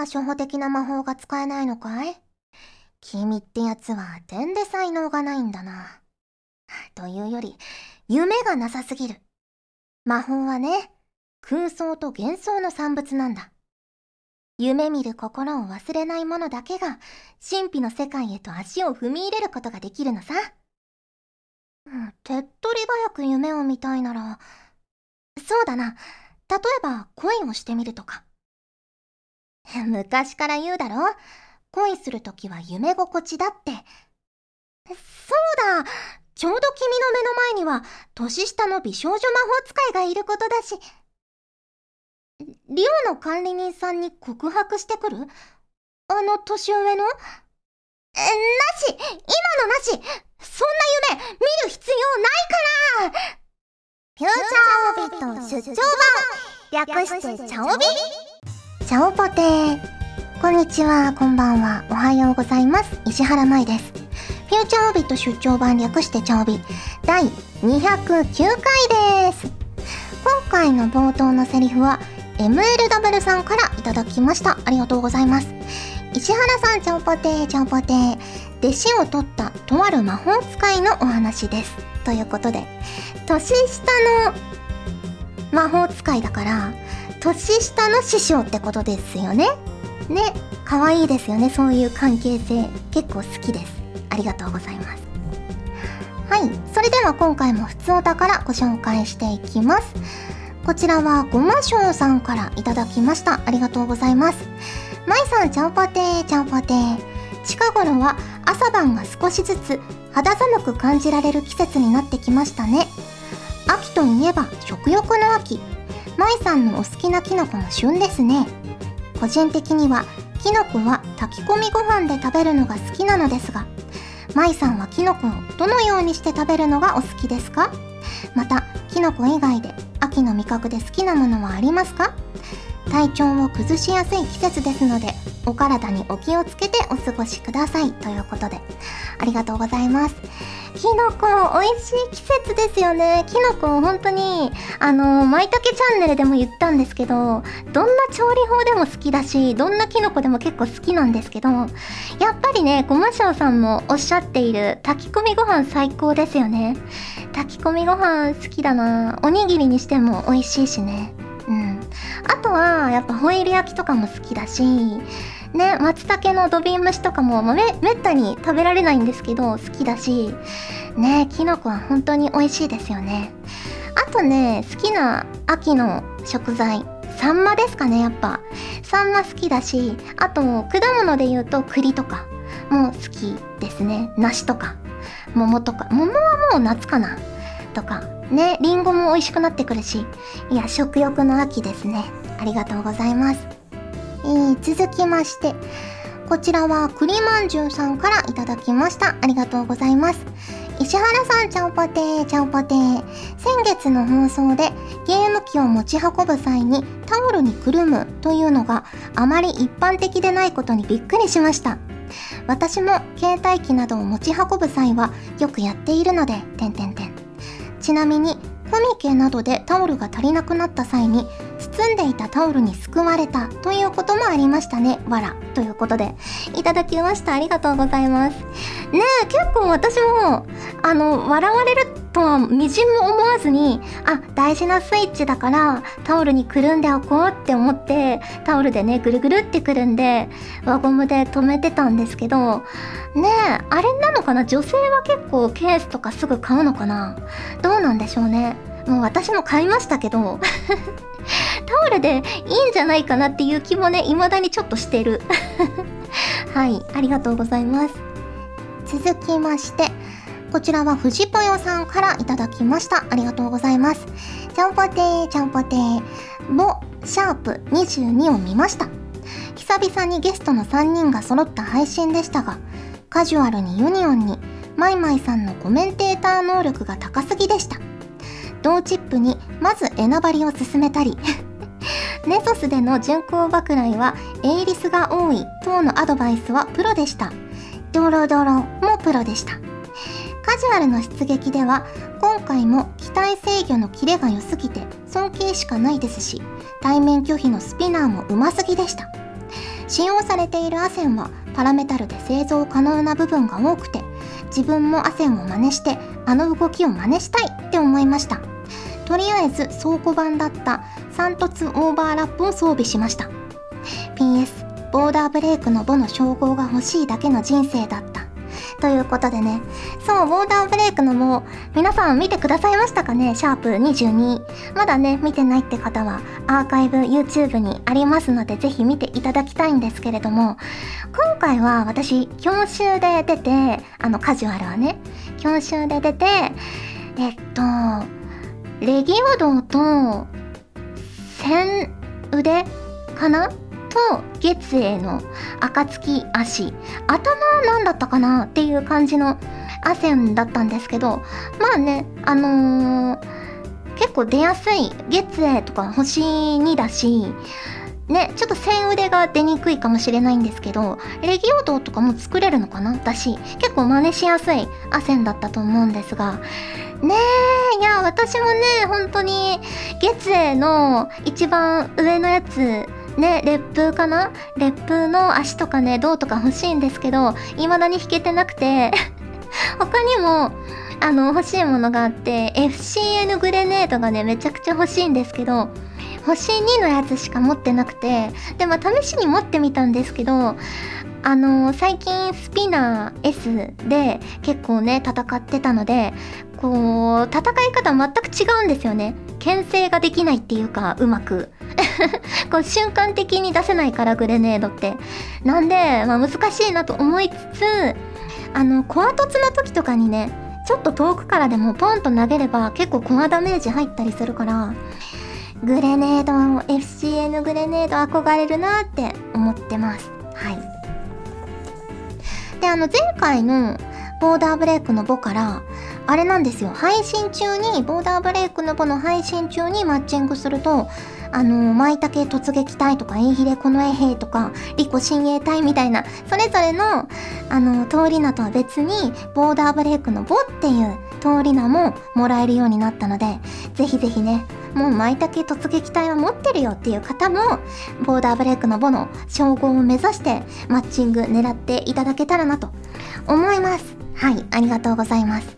な初歩的な魔法が使えないのかい？君ってやつは点で才能がないんだな。というより、夢がなさすぎる。魔法はね、空想と幻想の産物なんだ。夢見る心を忘れない者だけが、神秘の世界へと足を踏み入れることができるのさ。手っ取り早く夢を見たいなら、そうだな。例えば恋をしてみるとか。昔から言うだろ？恋するときは夢心地だって。そうだ！ちょうど君の目の前には年下の美少女魔法使いがいることだし。リオの管理人さんに告白してくる？あの年上の？え、なし！今のなし！そんな夢見る必要ないから！フューチャーオビット出張版！略してチャオビ！チャオポテこんにちは、こんばんは、おはようございます。石原舞です。フューチャーオビット出張版略してチャオビ第209回です。今回の冒頭のセリフは MLW さんからいただきました。ありがとうございます。石原さん、ちゃんぽてー、ちゃんぽて。弟子を取ったとある魔法使いのお話です。ということで、年下の魔法使いだから、年下の師匠ってことですよね？ね、可愛いですよね、そういう関係性。結構好きです。ありがとうございます。はい、それでは今回も普通お宝ご紹介していきます。こちらはごましょうさんからいただきました。ありがとうございます。まいさん、ちゃんぽてー、ちゃんぽてー。近頃は朝晩が少しずつ肌寒く感じられる季節になってきましたね。秋といえば食欲の秋。舞さんのお好きなキノコも旬ですね。個人的にはキノコは炊き込みご飯で食べるのが好きなのですが、舞さんはキノコをどのようにして食べるのがお好きですか？また、キノコ以外で秋の味覚で好きなものはありますか？体調を崩しやすい季節ですのでお体にお気をつけてお過ごしください。ということでありがとうございます。きのこ美味しい季節ですよね。きのこ本当にあのまいたけチャンネルでも言ったんですけどどんな調理法でも好きだしどんなきのこでも結構好きなんですけどやっぱりねごましょうさんもおっしゃっている炊き込みご飯最高ですよね。炊き込みご飯好きだな。おにぎりにしても美味しいしね。はやっぱホイル焼きとかも好きだしね松茸の土瓶蒸しとかもめめったに食べられないんですけど好きだしねきのこは本当に美味しいですよね。あとね好きな秋の食材サンマですかねやっぱ。サンマ好きだしあと果物で言うと栗とかも好きですね。梨とか桃とか。桃はもう夏かな？とか。ねりんごも美味しくなってくるし。いや食欲の秋ですね。ありがとうございます、えー、続きましてこちらは栗まんじゅうさんからいただきました。ありがとうございます。石原さんちゃんぽてーちゃんぽてー。先月の放送でゲーム機を持ち運ぶ際にタオルにくるむというのがあまり一般的でないことにびっくりしました。私も携帯機などを持ち運ぶ際はよくやっているので、てんてんてん。ちなみに、コミケなどでタオルが足りなくなった際に、包んでいたタオルに救われたということもありましたね。わら。ということで、いただきました。ありがとうございます。ねえ、結構私も、あの、笑われるとはみじんも思わずに、あ、大事なスイッチだからタオルにくるんでおこうって思って、タオルでね、ぐるぐるってくるんで、輪ゴムで留めてたんですけど、ねえ、あれなのかな？女性は結構ケースとかすぐ買うのかな？どうなんでしょうね。もう私も買いましたけどタオルでいいんじゃないかなっていう気もね、未だにちょっとしてる はい、ありがとうございます。続きまして、こちらは藤ぽよさんからいただきました。ありがとうございます。ちゃんぽてー、ちゃんぽてー、ボ、シャープ22を見ました。久々にゲストの3人が揃った配信でしたが、カジュアルにユニオンに、マイマイさんのコメンテーター能力が高すぎでした。同チップにまずエナバリを進めたり ネソスでの巡航爆雷はエイリスが多い等のアドバイスはプロでした。ドロドロもプロでした。カジュアルの出撃では今回も機体制御のキレが良すぎて尊敬しかないですし対面拒否のスピナーもうますぎでした。使用されているアセンはパラメタルで製造可能な部分が多くて自分もアセンを真似してあの動きを真似したいって思いました。とりあえず倉庫版だった3凸オーバーラップを装備しました。PS ボーダーブレイクの母の称号が欲しいだけの人生だった。ということでねそうボーダーブレイクのも皆さん見てくださいましたかね？シャープ22まだね見てないって方はアーカイブ YouTube にありますのでぜひ見ていただきたいんですけれども今回は私教習で出てあのカジュアルはね教習で出てえっとレギオドと千腕かなと月英の暁足頭なんだったかなっていう感じの汗だったんですけどまあねあのー、結構出やすい月英とか星2だしね、ちょっと線腕が出にくいかもしれないんですけど、レギオドとかも作れるのかな？だし、結構真似しやすいアセンだったと思うんですが、ねえ、いや、私もね、本当に、月への一番上のやつ、ね、烈風かな？烈風の足とかね、胴とか欲しいんですけど、未だに弾けてなくて。他にも、あの、欲しいものがあって、FCN グレネードがね、めちゃくちゃ欲しいんですけど、星2のやつしか持ってなくてでまあ試しに持ってみたんですけどあのー、最近スピナー S で結構ね戦ってたのでこう戦い方全く違うんですよね。牽制ができないっていうかうまく。こう瞬間的に出せないからグレネードって。なんで、まあ、難しいなと思いつつあのコア凸の時とかにねちょっと遠くからでもポンと投げれば結構コアダメージ入ったりするからグレネード FCN グレネード憧れるなって思ってます。はい。であの前回のボーダーブレイクの母からあれなんですよ。配信中にボーダーブレイクの母の配信中にマッチングするとあの舞茸突撃隊とかエイヒレ近衛兵とかリコ親衛隊みたいなそれぞれのあの通り名とは別にボーダーブレイクの母っていう通り名ももらえるようになったのでぜひぜひねもう舞茸突撃隊は持ってるよっていう方もボーダーブレイクの母の称号を目指してマッチング狙っていただけたらなと思います。はいありがとうございます。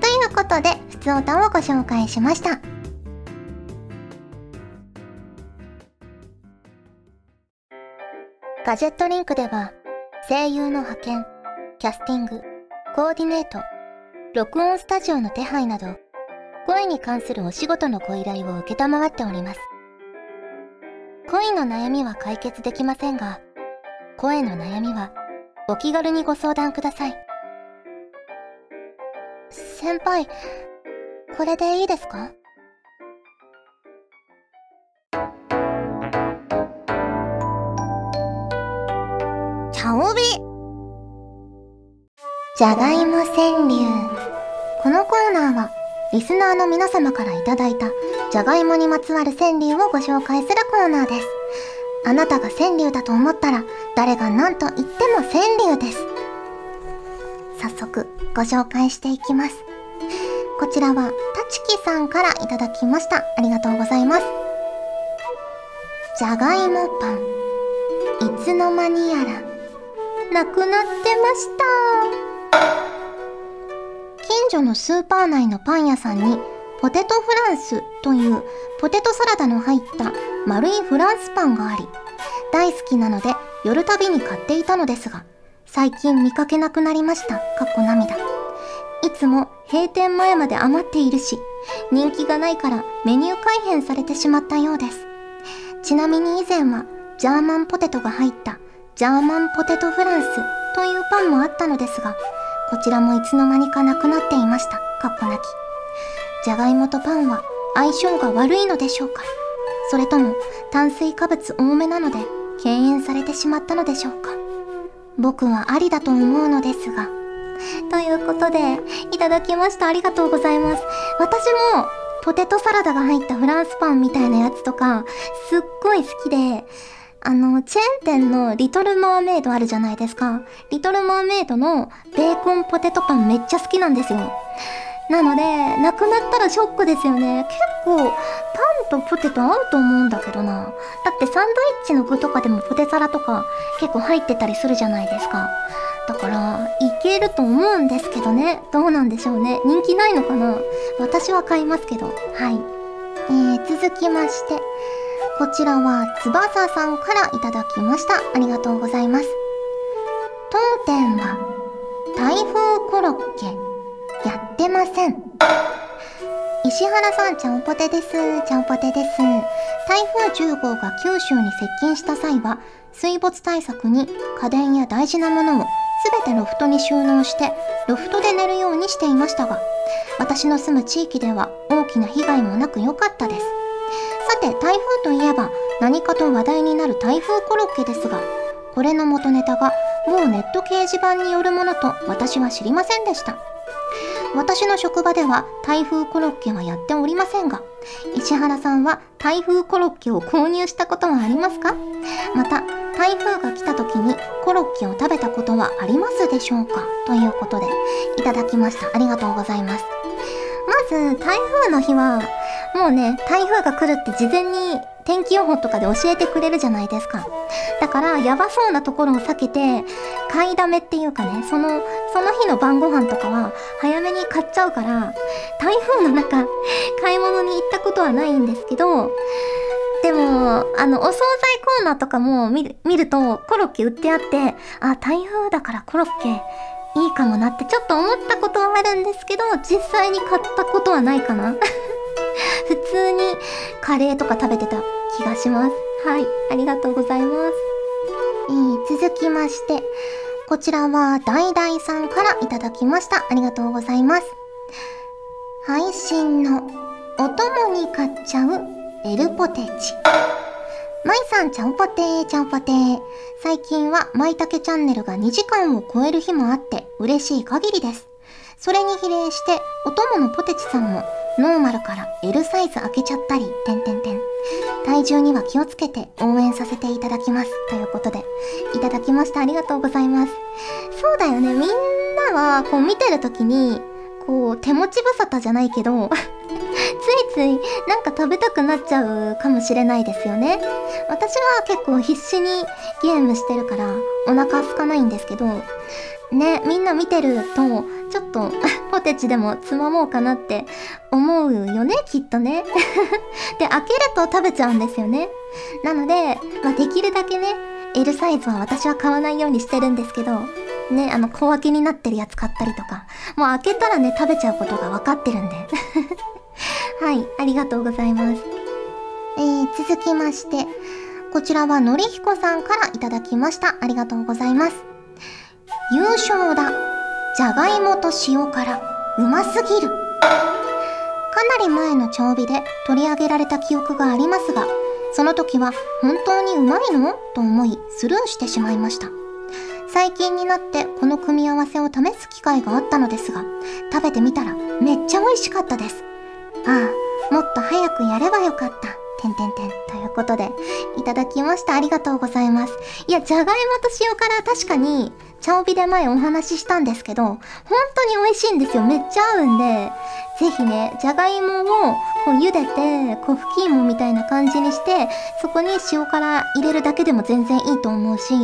ということで普通歌をご紹介しました。ガジェットリンクでは声優の派遣キャスティングコーディネート録音スタジオの手配など声に関するお仕事のご依頼を承っております。恋の悩みは解決できませんが、声の悩みはお気軽にご相談ください。先輩、これでいいですか？茶帯じゃがいも川柳このコーナーはリスナーの皆様からいただいたじゃがいもにまつわる川柳をご紹介するコーナーです。あなたが川柳だと思ったら誰が何と言っても川柳です。早速ご紹介していきます。こちらはたちきさんからいただきました。ありがとうございます。じゃがいもパン。いつの間にやら、なくなってました。近所のスーパー内のパン屋さんにポテトフランスというポテトサラダの入った丸いフランスパンがあり大好きなので夜たびに買っていたのですが最近見かけなくなりました。かっこ涙。いつも閉店前まで余っているし人気がないからメニュー改変されてしまったようです。ちなみに以前はジャーマンポテトが入ったジャーマンポテトフランスというパンもあったのですがこちらもいつの間にかなくなっていました。かっこなき。じゃがいもとパンは相性が悪いのでしょうかそれとも炭水化物多めなので敬遠されてしまったのでしょうか僕はありだと思うのですが。ということで、いただきました。ありがとうございます。私も、ポテトサラダが入ったフランスパンみたいなやつとか、すっごい好きで、あの、チェーン店のリトルマーメイドあるじゃないですか。リトルマーメイドのベーコンポテトパンめっちゃ好きなんですよ。なので、なくなったらショックですよね。結構、パンとポテト合うと思うんだけどな。だってサンドイッチの具とかでもポテサラとか結構入ってたりするじゃないですか。だから、いけると思うんですけどね。どうなんでしょうね。人気ないのかな私は買いますけど。はい。えー、続きまして。こちらは翼さんからいただきました。ありがとうございます。当店は台風コロッケやってません。石原さん、ちゃんぽてです。ちゃんぽてです。台風10号が九州に接近した際は、水没対策に家電や大事なものをすべてロフトに収納して、ロフトで寝るようにしていましたが、私の住む地域では大きな被害もなく良かったです。さて、台風といえば何かと話題になる台風コロッケですが、これの元ネタが某ネット掲示板によるものと私は知りませんでした。私の職場では台風コロッケはやっておりませんが、石原さんは台風コロッケを購入したことはありますか？また、台風が来た時にコロッケを食べたことはありますでしょうか？ということで、いただきました。ありがとうございます。まず、台風の日は、もうね、台風が来るって事前に天気予報とかで教えてくれるじゃないですか。だから、やばそうなところを避けて、買いだめっていうかね、その、その日の晩ご飯とかは、早めに買っちゃうから、台風の中、買い物に行ったことはないんですけど、でも、あの、お惣菜コーナーとかも見る見ると、コロッケ売ってあって、あ、台風だからコロッケ、いいかもなってちょっと思ったことはあるんですけど、実際に買ったことはないかな。普通にカレーとか食べてた気がします。はい、ありがとうございます。えー、続きまして、こちらはダイダイさんからいただきました。ありがとうございます。配信のお供に買っちゃうエルポテチ。マイさん、ちゃんぽてー、ちゃんぽてー。最近は、マイタケチャンネルが2時間を超える日もあって、嬉しい限りです。それに比例して、お供のポテチさんも、ノーマルから L サイズ開けちゃったり、てんてんてん。体重には気をつけて応援させていただきます。ということで、いただきました。ありがとうございます。そうだよね。みんなは、こう見てるときに、こう、手持ち無沙汰じゃないけどついついなんか食べたくなっちゃうかもしれないですよね。私は結構必死にゲームしてるからお腹空かないんですけど、ね、みんな見てると、ちょっと ポテチでもつまもうかなって思うよね、きっとね。で、開けると食べちゃうんですよね。なので、まあ、できるだけね、L サイズは私は買わないようにしてるんですけど、ね、あの、小分けになってるやつ買ったりとか、もう開けたらね、食べちゃうことが分かってるんで。はい、ありがとうございます。えー、続きまして、こちらはのりひこさんからいただきました。ありがとうございます。優勝だ。じゃがいもと塩辛。うますぎる。かなり前の調味で取り上げられた記憶がありますが、その時は本当にうまいの？と思いスルーしてしまいました。最近になってこの組み合わせを試す機会があったのですが、食べてみたらめっちゃ美味しかったです。ああ、もっと早くやればよかった。てんてんてん。ということで、いただきました。ありがとうございます。いや、じゃがいもと塩辛確かに、茶帯で前お話ししたんですけど、本当に美味しいんですよ。めっちゃ合うんで、ぜひね、じゃがいもをこう茹でて、こう、ふき芋みたいな感じにして、そこに塩辛入れるだけでも全然いいと思うし、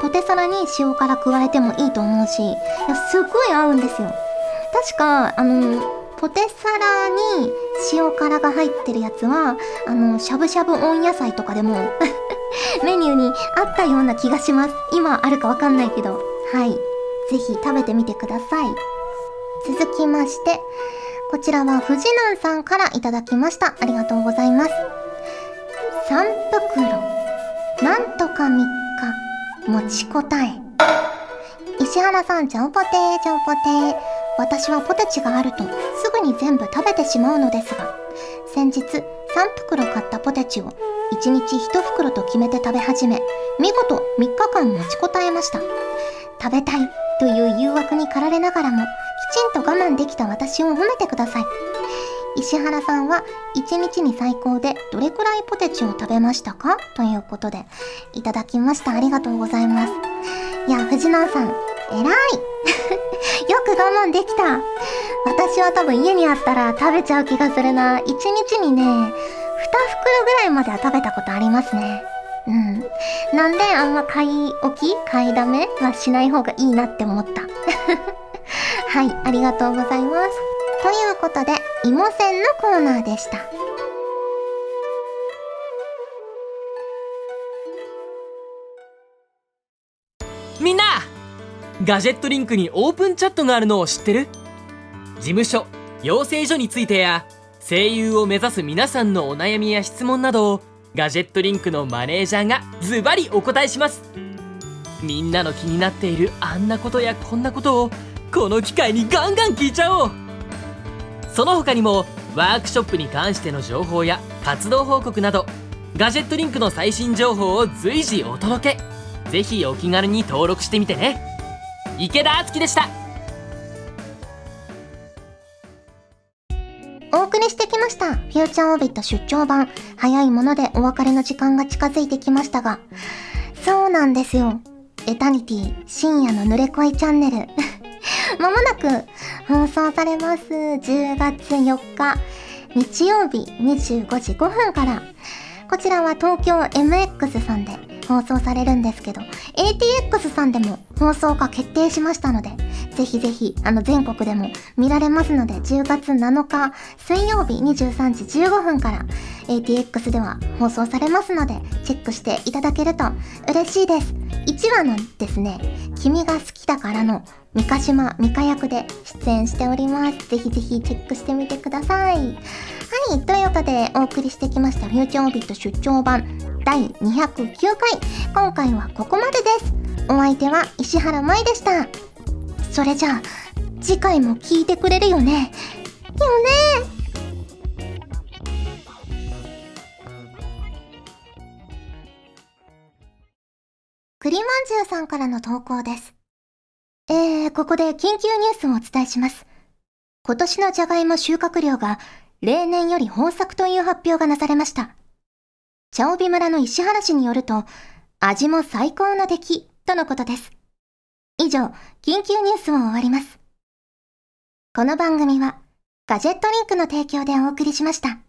ポテサラに塩辛加えてもいいと思うし、いや、すごい合うんですよ。確か、あの、ポテサラに塩辛が入ってるやつは、あの、しゃぶしゃぶ温野菜とかでも メニューにあったような気がします。今あるかわかんないけど。はい。ぜひ食べてみてください。続きまして、こちらは藤南さんからいただきました。ありがとうございます。3袋、なんとか3日、持ちこたえ。石原さん、ちゃんぽてー、ちゃんぽてー。私はポテチがあるとすぐに全部食べてしまうのですが、先日3袋買ったポテチを1日1袋と決めて食べ始め、見事3日間持ちこたえました。食べたいという誘惑に駆られながらも、きちんと我慢できた私を褒めてください。石原さんは1日に最高でどれくらいポテチを食べましたか？ということで、いただきました。ありがとうございます。いや、藤野さん、偉い よく我慢できた私は多分家にあったら食べちゃう気がするな。1日にね、2袋ぐらいまでは食べたことありますね。うん。なんであんま買い置き買いだめはしない方がいいなって思った。はい、ありがとうございます。ということで、芋線のコーナーでした。みんなガジェットリンクにオープンチャットがあるのを知ってる？事務所養成所についてや声優を目指す皆さんのお悩みや質問などをガジェットリンクのマネージャーがズバリお答えします。みんなの気になっているあんなことやこんなことをこの機会にガンガン聞いちゃおう。その他にもワークショップに関しての情報や活動報告などガジェットリンクの最新情報を随時お届け。ぜひお気軽に登録してみてね。池田敦樹でしたお送りしてきました。フューチャーオービット出張版。早いものでお別れの時間が近づいてきましたが、そうなんですよ。エタニティ深夜の濡れ恋チャンネル。まもなく放送されます。10月4日、日曜日25時5分から。こちらは東京 MX さんで放送されるんですけど、ATX さんでも放送が決定しましたので、ぜひぜひ、あの、全国でも見られますので、10月7日水曜日23時15分から ATX では放送されますので、チェックしていただけると嬉しいです。1話のですね、君が好きだからの三ヶ島美香役で出演しております。ぜひぜひチェックしてみてください。はい、ということでお送りしてきましたフューチャーオビット出張版第209回。今回はここまでです。お相手は石原舞でした。それじゃあ、次回も聞いてくれるよね。よね栗まんじゅうさんからの投稿です。えー、ここで緊急ニュースをお伝えします。今年のじゃがいも収穫量が例年より豊作という発表がなされました。茶帯村の石原氏によると、味も最高の出来とのことです。以上、緊急ニュースを終わります。この番組は、ガジェットリンクの提供でお送りしました。